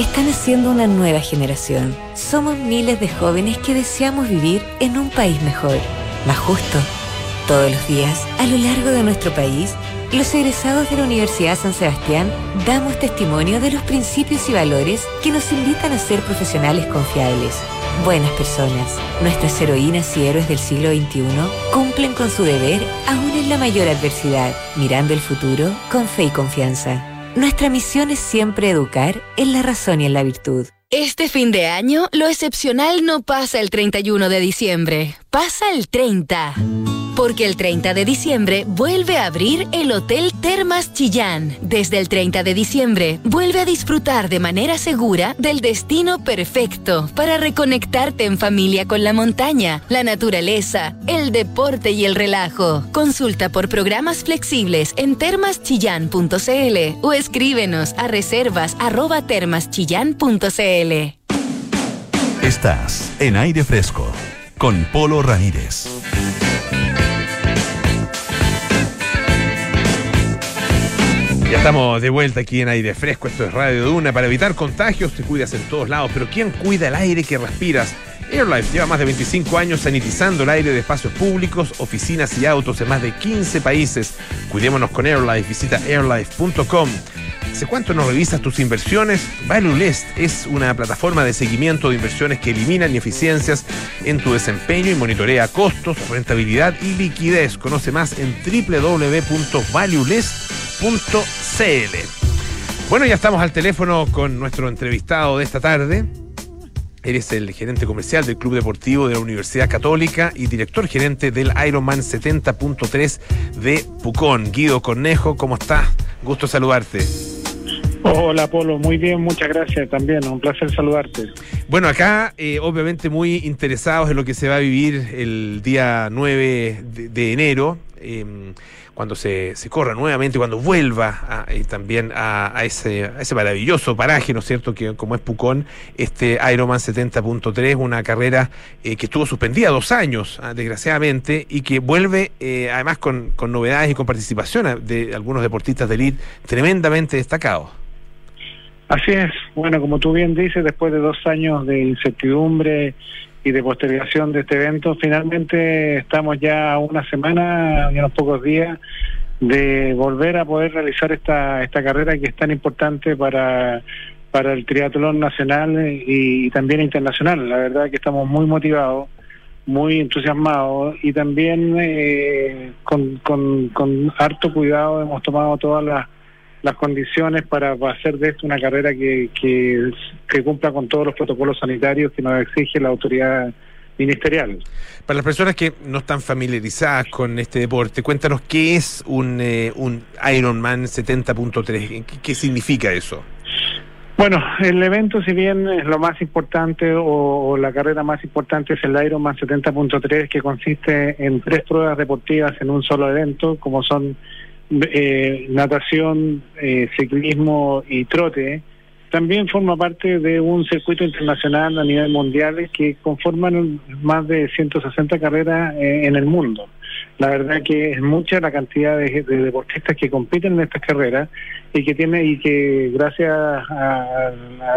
Están haciendo una nueva generación. Somos miles de jóvenes que deseamos vivir en un país mejor, más justo. Todos los días, a lo largo de nuestro país, los egresados de la Universidad San Sebastián damos testimonio de los principios y valores que nos invitan a ser profesionales confiables. Buenas personas, nuestras heroínas y héroes del siglo XXI cumplen con su deber aún en la mayor adversidad, mirando el futuro con fe y confianza. Nuestra misión es siempre educar en la razón y en la virtud. Este fin de año, lo excepcional no pasa el 31 de diciembre, pasa el 30 porque el 30 de diciembre vuelve a abrir el Hotel Termas Chillán. Desde el 30 de diciembre vuelve a disfrutar de manera segura del destino perfecto para reconectarte en familia con la montaña, la naturaleza, el deporte y el relajo. Consulta por programas flexibles en termaschillán.cl o escríbenos a reservas arroba termaschillán.cl. Estás en aire fresco con Polo Ramírez. Ya estamos de vuelta aquí en aire fresco, esto es Radio Duna. Para evitar contagios te cuidas en todos lados, pero ¿quién cuida el aire que respiras? AirLife lleva más de 25 años sanitizando el aire de espacios públicos, oficinas y autos en más de 15 países. Cuidémonos con AirLife, visita airlife.com. ¿Hace cuánto no revisas tus inversiones? ValueList es una plataforma de seguimiento de inversiones que elimina ineficiencias en tu desempeño y monitorea costos, rentabilidad y liquidez. Conoce más en www.valuelist.com CL. Bueno, ya estamos al teléfono con nuestro entrevistado de esta tarde. Eres el gerente comercial del Club Deportivo de la Universidad Católica y director gerente del Ironman 70.3 de Pucón. Guido Cornejo, ¿cómo estás? Gusto saludarte. Hola Polo, muy bien, muchas gracias también, un placer saludarte. Bueno, acá eh, obviamente muy interesados en lo que se va a vivir el día 9 de, enero. Em, cuando se, se corra nuevamente, cuando vuelva también a, ese, ese maravilloso paraje, ¿no es cierto?, que como es Pucón, este Ironman 70.3, una carrera eh, que estuvo suspendida dos años, ah, desgraciadamente, y que vuelve eh, además con, con novedades y con participación de algunos deportistas de elite tremendamente destacados. Así es, bueno, como tú bien dices, después de dos años de incertidumbre y de postergación de este evento. Finalmente estamos ya una semana y unos pocos días de volver a poder realizar esta, esta carrera que es tan importante para, para el triatlón nacional y, también internacional. La verdad que estamos muy motivados, muy entusiasmados y también eh, con, con harto cuidado hemos tomado todas las las condiciones para hacer de esto una carrera que, que, que, cumpla con todos los protocolos sanitarios que nos exige la autoridad ministerial. Para las personas que no están familiarizadas con este deporte, cuéntanos qué es un, eh, un Ironman 70.3, ¿Qué, significa eso? Bueno, el evento, si bien es lo más importante o, o la carrera más importante es el Ironman 70.3, que consiste en tres pruebas deportivas en un solo evento, como son eh, natación, eh, ciclismo y trote, también forma parte de un circuito internacional a nivel mundial que conforman más de 160 carreras eh, en el mundo. La verdad que es mucha la cantidad de, deportistas que compiten en estas carreras y que tiene y que gracias a,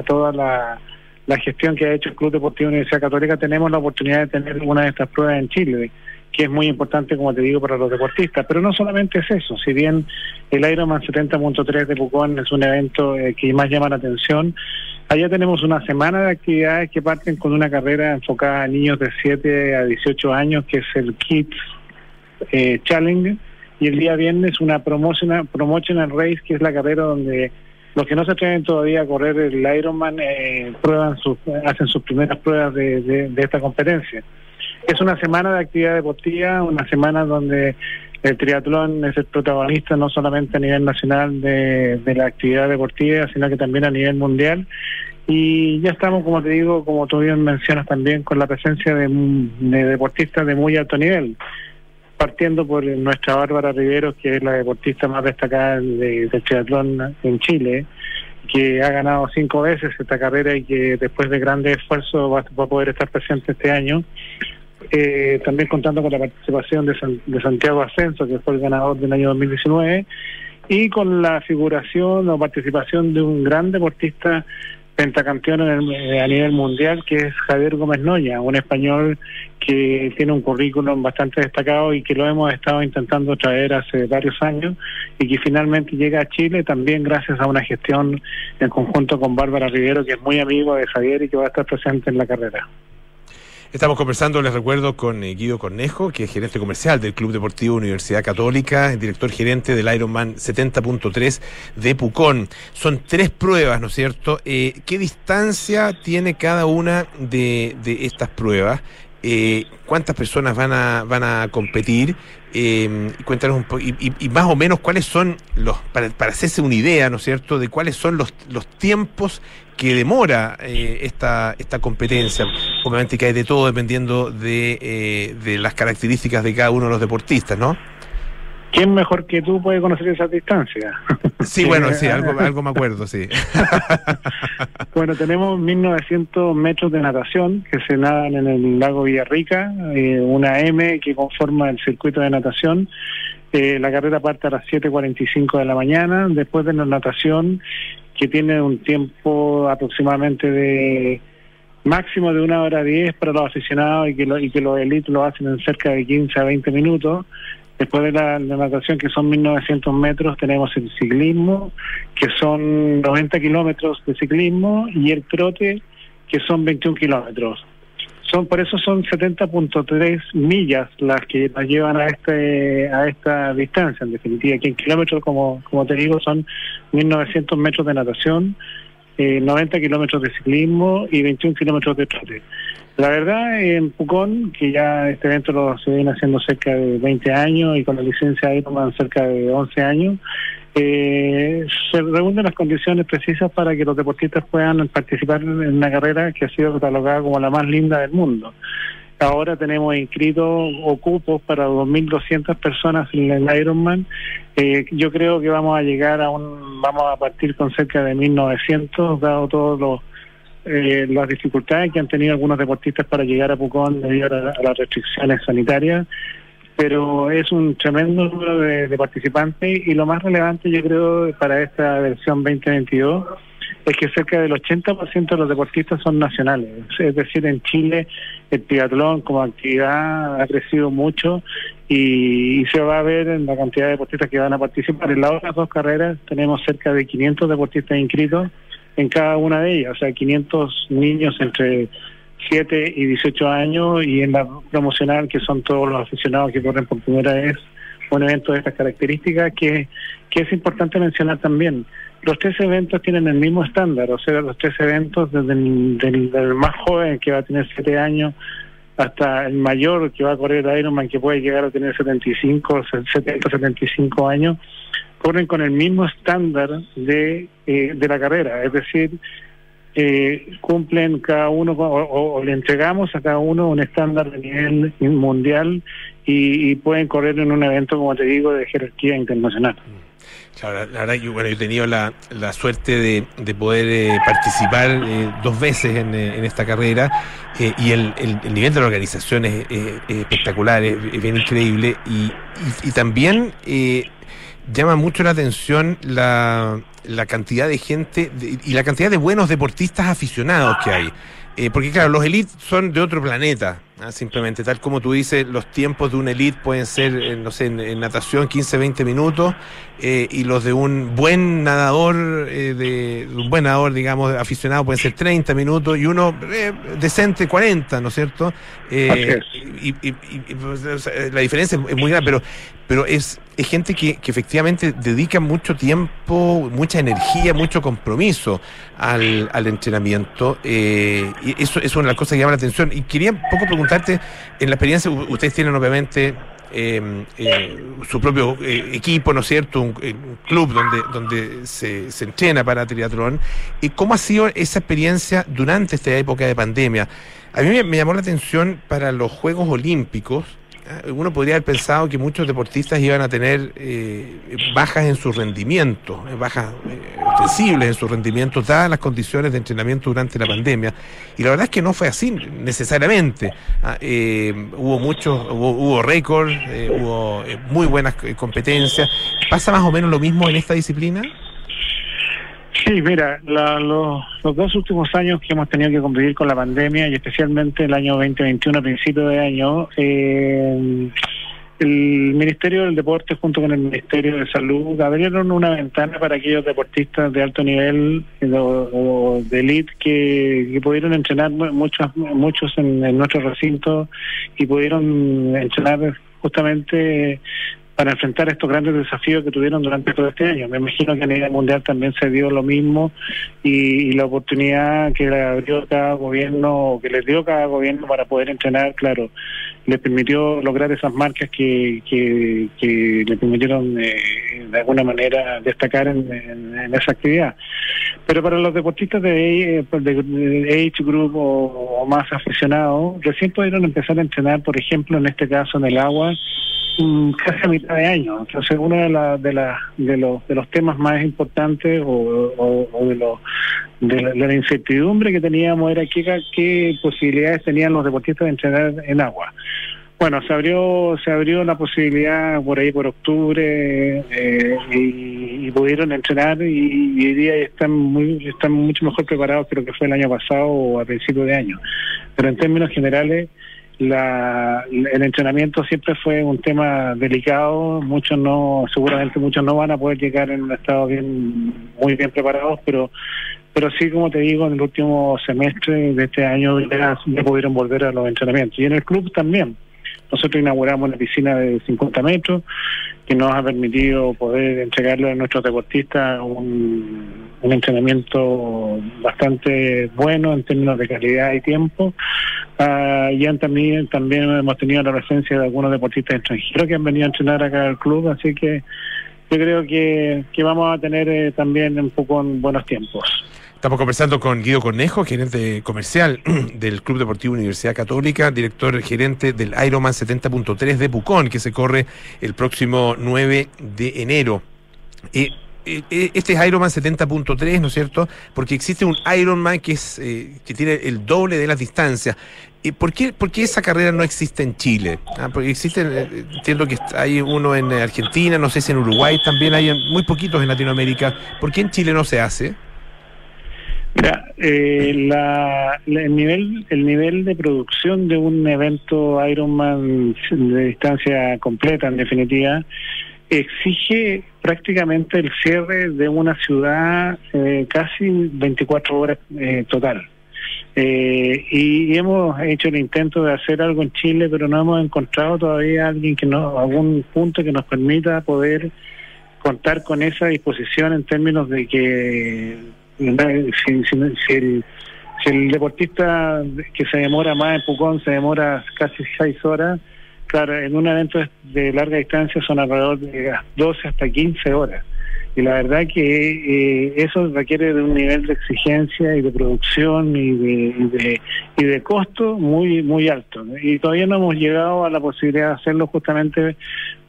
toda la, la, gestión que ha hecho el Club Deportivo Universidad Católica tenemos la oportunidad de tener una de estas pruebas en Chile que es muy importante, como te digo, para los deportistas. Pero no solamente es eso, si bien el Ironman 70.3 de Pucón es un evento eh, que más llama la atención, allá tenemos una semana de actividades que parten con una carrera enfocada a niños de 7 a 18 años, que es el Kids eh, Challenge, y el día viernes una promotional, promotional race, que es la carrera donde los que no se atreven todavía a correr el Ironman eh, prueban sus, hacen sus primeras pruebas de, de esta competencia. Es una semana de actividad deportiva, una semana donde el triatlón es el protagonista no solamente a nivel nacional de, la actividad deportiva, sino que también a nivel mundial. Y ya estamos, como te digo, como tú bien mencionas también, con la presencia de, deportistas de muy alto nivel partiendo por nuestra Bárbara Riveros, que es la deportista más destacada de, del triatlón en Chile, que ha ganado cinco veces esta carrera y que después de grandes esfuerzos va, a poder estar presente este año. Eh, también contando con la participación de, Santiago Ascenso, que fue el ganador del año 2019, y con la figuración o participación de un gran deportista pentacampeón eh, a nivel mundial, que es Javier Gómez Noya, un español que tiene un currículum bastante destacado y que lo hemos estado intentando traer hace varios años y que finalmente llega a Chile también gracias a una gestión en conjunto con Bárbara Rivero, que es muy amigo de Javier y que va a estar presente en la carrera. Estamos conversando, les recuerdo, con eh, Guido Cornejo, que es gerente comercial del Club Deportivo Universidad Católica, director gerente del Ironman 70.3 de Pucón. Son tres pruebas, ¿no es cierto? Eh, ¿Qué distancia tiene cada una de, de estas pruebas? Eh, cuántas personas van a, van a competir, eh, cuéntanos un poco, y, más o menos cuáles son los, para, para, hacerse una idea, ¿no es cierto?, de cuáles son los, los tiempos que demora eh, esta, esta competencia. Obviamente que hay de todo dependiendo de, eh, de las características de cada uno de los deportistas, ¿no? ¿Quién mejor que tú puede conocer esa distancia? Sí, bueno, sí, algo, algo me acuerdo, sí. bueno, tenemos 1900 metros de natación que se nadan en el lago Villarrica, eh, una M que conforma el circuito de natación. Eh, la carrera parte a las 7.45 de la mañana. Después de la natación, que tiene un tiempo aproximadamente de máximo de una hora diez para los aficionados y que, lo, y que los élites lo hacen en cerca de 15 a 20 minutos. Después de la, natación, que son 1.900 metros, tenemos el ciclismo, que son 90 kilómetros de ciclismo, y el trote, que son 21 kilómetros. Son, por eso son 70.3 millas las que nos llevan a este a esta distancia, en definitiva, que en kilómetros, como, como te digo, son 1.900 metros de natación, eh, 90 kilómetros de ciclismo y 21 kilómetros de trote. La verdad, en Pucón, que ya este evento lo se viene haciendo cerca de 20 años y con la licencia Ironman cerca de 11 años, eh, se reúnen las condiciones precisas para que los deportistas puedan participar en una carrera que ha sido catalogada como la más linda del mundo. Ahora tenemos inscritos ocupos para 2.200 personas en el Ironman. Eh, yo creo que vamos a llegar a un, vamos a partir con cerca de 1.900, dado todos los eh, las dificultades que han tenido algunos deportistas para llegar a Pucón debido a, las restricciones sanitarias, pero es un tremendo número de, participantes y lo más relevante yo creo para esta versión 2022 es que cerca del 80% de los deportistas son nacionales. Es decir, en Chile el triatlón como actividad ha crecido mucho y, se va a ver en la cantidad de deportistas que van a participar. En las otras dos carreras tenemos cerca de 500 deportistas inscritos en cada una de ellas, o sea, 500 niños entre 7 y 18 años y en la promocional, que son todos los aficionados que corren por primera vez un evento de estas características, que, que es importante mencionar también. Los tres eventos tienen el mismo estándar, o sea, los tres eventos, desde el más joven que va a tener 7 años hasta el mayor que va a correr Ironman que puede llegar a tener 75, 70, 75 años, corren con el mismo estándar de, eh, de la carrera, es decir, eh, cumplen cada uno o, le entregamos a cada uno un estándar de nivel mundial y, pueden correr en un evento, como te digo, de jerarquía internacional. Claro, la verdad, yo, bueno, yo he tenido la, la suerte de, de poder eh, participar eh, dos veces en, en esta carrera y el, el, nivel de la organización es, espectacular, es, bien increíble y, y, y también llama mucho la atención la, la cantidad de gente y la cantidad de buenos deportistas aficionados que hay. Eh, porque claro, los elites son de otro planeta, ¿ah? simplemente, tal como tú dices, los tiempos de un elite pueden ser, eh, no sé, en, natación 15, 20 minutos, eh, y los de un buen nadador, de, un buen nadador, digamos, aficionado, pueden ser 30 minutos, y uno decente 40, ¿no es cierto? y, pues, la diferencia es muy grande, pero, pero es, es gente que, que efectivamente dedica mucho tiempo, mucha energía, mucho compromiso al, al entrenamiento. Eh, y eso, es una de las cosas que llama la atención. Y quería un poco preguntarte, en la experiencia, ustedes tienen obviamente em, eh, su propio eh, equipo, ¿no es cierto? Un, club donde, donde se, entrena para triatlón. ¿Y cómo ha sido esa experiencia durante esta época de pandemia? A mí me llamó la atención para los Juegos Olímpicos uno podría haber pensado que muchos deportistas iban a tener eh, bajas en su rendimiento, eh, bajas eh, sensibles en su rendimiento, dadas las condiciones de entrenamiento durante la pandemia. Y la verdad es que no fue así necesariamente. Ah, hubo muchos, hubo, hubo récords, hubo muy buenas competencias. ¿Pasa más o menos lo mismo en esta disciplina? Sí, mira, los dos últimos años que hemos tenido que competir con la pandemia y especialmente el año 2021, a principio de año, eh, el Ministerio del Deporte junto con el Ministerio de Salud abrieron una ventana para aquellos deportistas de alto nivel eh, o, de elite que, pudieron entrenar muchos muchos en, en nuestro recinto y pudieron entrenar justamente para enfrentar estos grandes desafíos que tuvieron durante todo este año. Me imagino que a nivel mundial también se dio lo mismo y, la oportunidad que le abrió cada gobierno, que les dio cada gobierno para poder entrenar, claro, les permitió lograr esas marcas que, que, que le permitieron eh, de alguna manera destacar en, esa actividad. Pero para los deportistas de, Age Group o más aficionados, recién pudieron empezar a entrenar, por ejemplo, en este caso en el agua, casi a mitad de año. Entonces, uno de, la, de, la, de, los, de los temas más importantes o, de, lo, de, la, incertidumbre que teníamos era qué, qué posibilidades tenían los deportistas de entrenar en agua. Bueno, se abrió se abrió la posibilidad por ahí por octubre eh, y, pudieron entrenar y, hoy día están muy están mucho mejor preparados que lo que fue el año pasado o a principio de año. Pero en términos generales la, el entrenamiento siempre fue un tema delicado, muchos no, seguramente muchos no van a poder llegar en un estado bien, muy bien preparados, pero pero sí, como te digo, en el último semestre de este año ya, pudieron volver a los entrenamientos. Y en el club también. Nosotros inauguramos una piscina de 50 metros que nos ha permitido poder entregarle a nuestros deportistas un, entrenamiento bastante bueno en términos de calidad y tiempo. Uh, y también, también hemos tenido la presencia de algunos deportistas extranjeros que han venido a entrenar acá al club, así que yo creo que, que vamos a tener eh, también un poco en buenos tiempos. Estamos conversando con Guido Cornejo, gerente comercial del Club Deportivo Universidad Católica, director gerente del Ironman 70.3 de Pucón, que se corre el próximo 9 de enero. Eh, eh, eh, este es Ironman 70.3, ¿no es cierto? Porque existe un Ironman que, es, que tiene el doble de las distancias. ¿Por qué, ¿Por qué esa carrera no existe en Chile? Ah, porque existe, entiendo que hay uno en Argentina, no sé si en Uruguay también hay muy poquitos en Latinoamérica. ¿Por qué en Chile no se hace? Mira, eh, la, el nivel el nivel de producción de un evento Ironman de distancia completa, en definitiva, exige prácticamente el cierre de una ciudad eh, casi 24 horas eh, total. Eh, y hemos hecho el intento de hacer algo en Chile, pero no hemos encontrado todavía alguien que no, algún punto que nos permita poder contar con esa disposición en términos de que si, si- el, si el deportista que se demora más en Pucón se demora casi seis horas, claro, en un evento de larga distancia son alrededor de las 12 hasta 15 horas. Y la verdad que eh, eso requiere de un nivel de exigencia y de producción y de, y de, y de costo muy muy alto. Y todavía no hemos llegado a la posibilidad de hacerlo justamente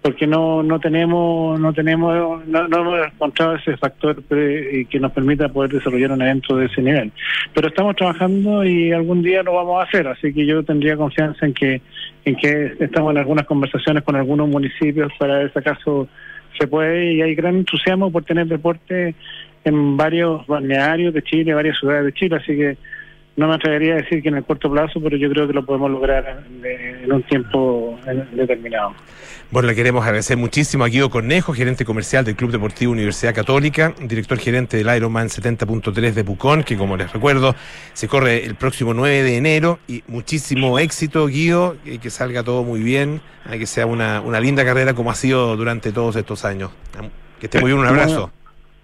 porque no no tenemos no tenemos no, hemos encontrado ese factor pre- eh, que nos permita poder desarrollar un evento de ese nivel. Pero estamos trabajando y algún día lo vamos a hacer, así que yo tendría confianza en que en que estamos en algunas conversaciones con algunos municipios para ver si acaso se puede y hay gran entusiasmo por tener deporte en varios balnearios de Chile, varias ciudades de Chile, así que no me atrevería a decir que en el corto plazo, pero yo creo que lo podemos lograr en, un tiempo determinado. Bueno, le queremos agradecer muchísimo a Guido Cornejo, gerente comercial del Club Deportivo Universidad Católica, director gerente del Ironman 70.3 de Pucón, que como les recuerdo, se corre el próximo 9 de enero. Y muchísimo éxito, Guido, y que salga todo muy bien, eh, que sea una, una linda carrera como ha sido durante todos estos años. Que esté muy bien, un abrazo.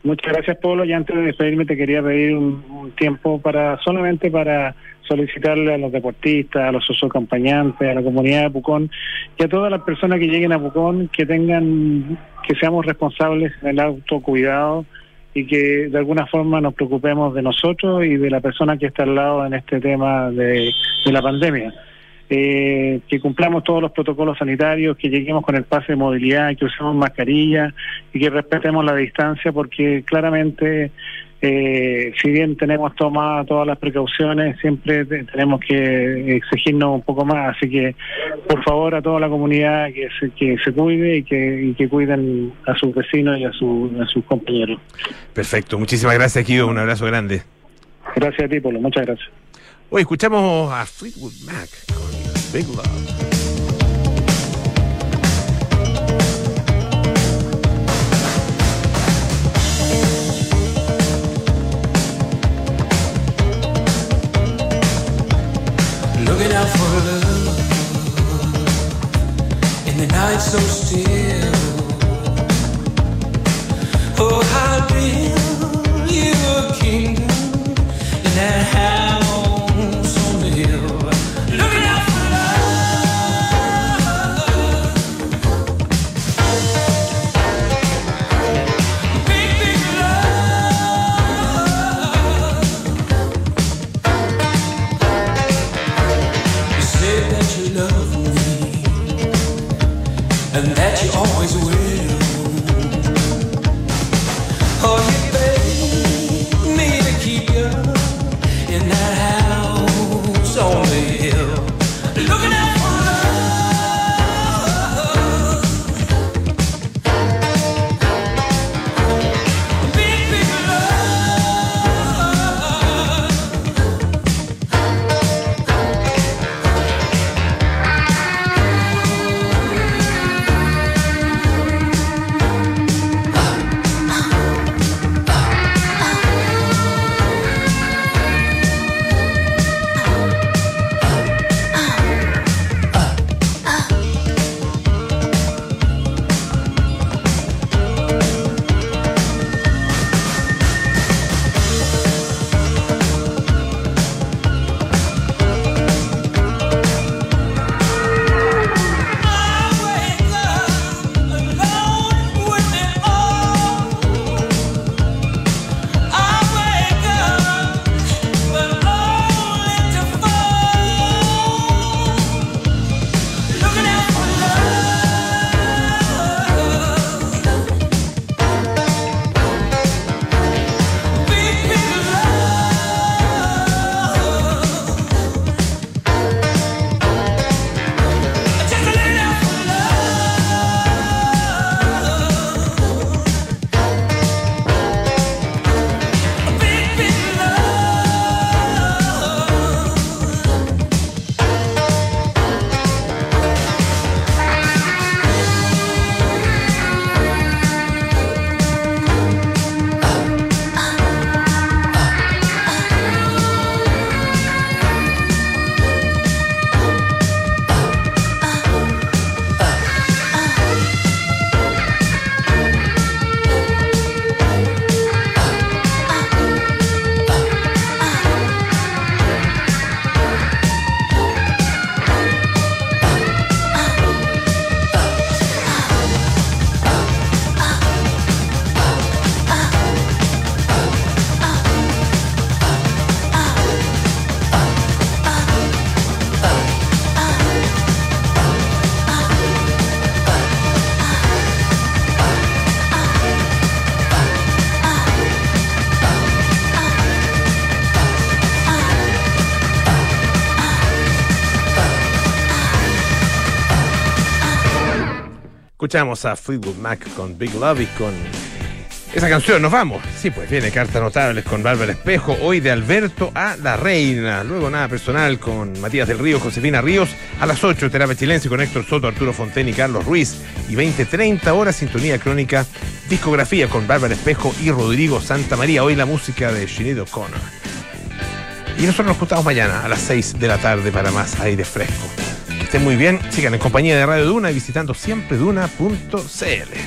Muchas gracias, Polo. Y antes de despedirme, te quería pedir un, un tiempo para solamente para solicitarle a los deportistas, a los acompañantes, a la comunidad de Pucón y a todas las personas que lleguen a Pucón que tengan, que seamos responsables en el autocuidado y que de alguna forma nos preocupemos de nosotros y de la persona que está al lado en este tema de, de la pandemia. Eh, que cumplamos todos los protocolos sanitarios, que lleguemos con el pase de movilidad, que usemos mascarilla y que respetemos la distancia, porque claramente, eh, si bien tenemos tomado todas las precauciones, siempre te- tenemos que exigirnos un poco más. Así que, por favor, a toda la comunidad que se, que se cuide y que, y que cuiden a sus vecinos y a, su- a sus compañeros. Perfecto. Muchísimas gracias, Guido. Un abrazo grande. Gracias a ti, Polo. Muchas gracias. Hoy escuchamos a Fleetwood Mac con Big Love. Looking out for love in the night so still. Oh, how build Escuchamos a Fleetwood Mac con Big Love y con esa canción. Nos vamos. Sí, pues viene Cartas Notables con Bárbara Espejo. Hoy de Alberto a La Reina. Luego nada personal con Matías del Río, Josefina Ríos. A las 8, Terapia Chilense con Héctor Soto, Arturo Fonten y Carlos Ruiz. Y 20, 30 horas, Sintonía Crónica, Discografía con Bárbara Espejo y Rodrigo Santa María. Hoy la música de Sinead O'Connor. Y nosotros nos juntamos mañana a las 6 de la tarde para más aire fresco. Estén muy bien. Sigan en compañía de Radio Duna y visitando siempre duna.cl.